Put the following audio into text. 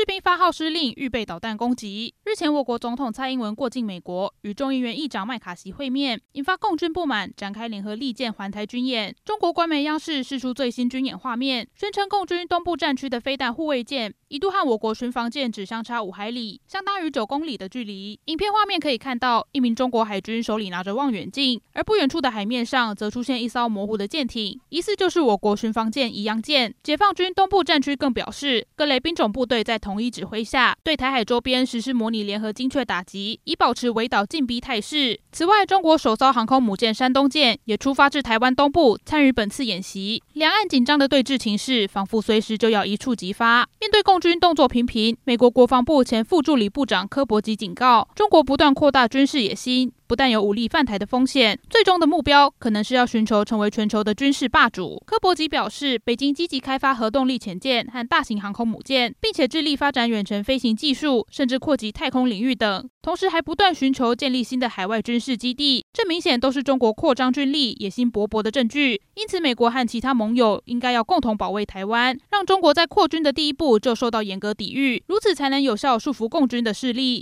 士兵发号施令，预备导弹攻击。日前，我国总统蔡英文过境美国，与众议院议长麦卡锡会面，引发共军不满，展开联合利剑环台军演。中国官媒央视释出最新军演画面，宣称共军东部战区的飞弹护卫舰一度和我国巡防舰只相差五海里，相当于九公里的距离。影片画面可以看到，一名中国海军手里拿着望远镜，而不远处的海面上则出现一艘模糊的舰艇，疑似就是我国巡防舰宜阳舰。解放军东部战区更表示，各类兵种部队在同统一指挥下，对台海周边实施模拟联合精确打击，以保持围岛进逼态势。此外，中国首艘航空母舰山东舰也出发至台湾东部，参与本次演习。两岸紧张的对峙情势，仿佛随时就要一触即发。面对共军动作频频，美国国防部前副助理部长科伯吉警告，中国不断扩大军事野心。不但有武力犯台的风险，最终的目标可能是要寻求成为全球的军事霸主。科伯吉表示，北京积极开发核动力潜舰和大型航空母舰，并且致力发展远程飞行技术，甚至扩及太空领域等。同时，还不断寻求建立新的海外军事基地，这明显都是中国扩张军力、野心勃勃的证据。因此，美国和其他盟友应该要共同保卫台湾，让中国在扩军的第一步就受到严格抵御，如此才能有效束缚共军的势力。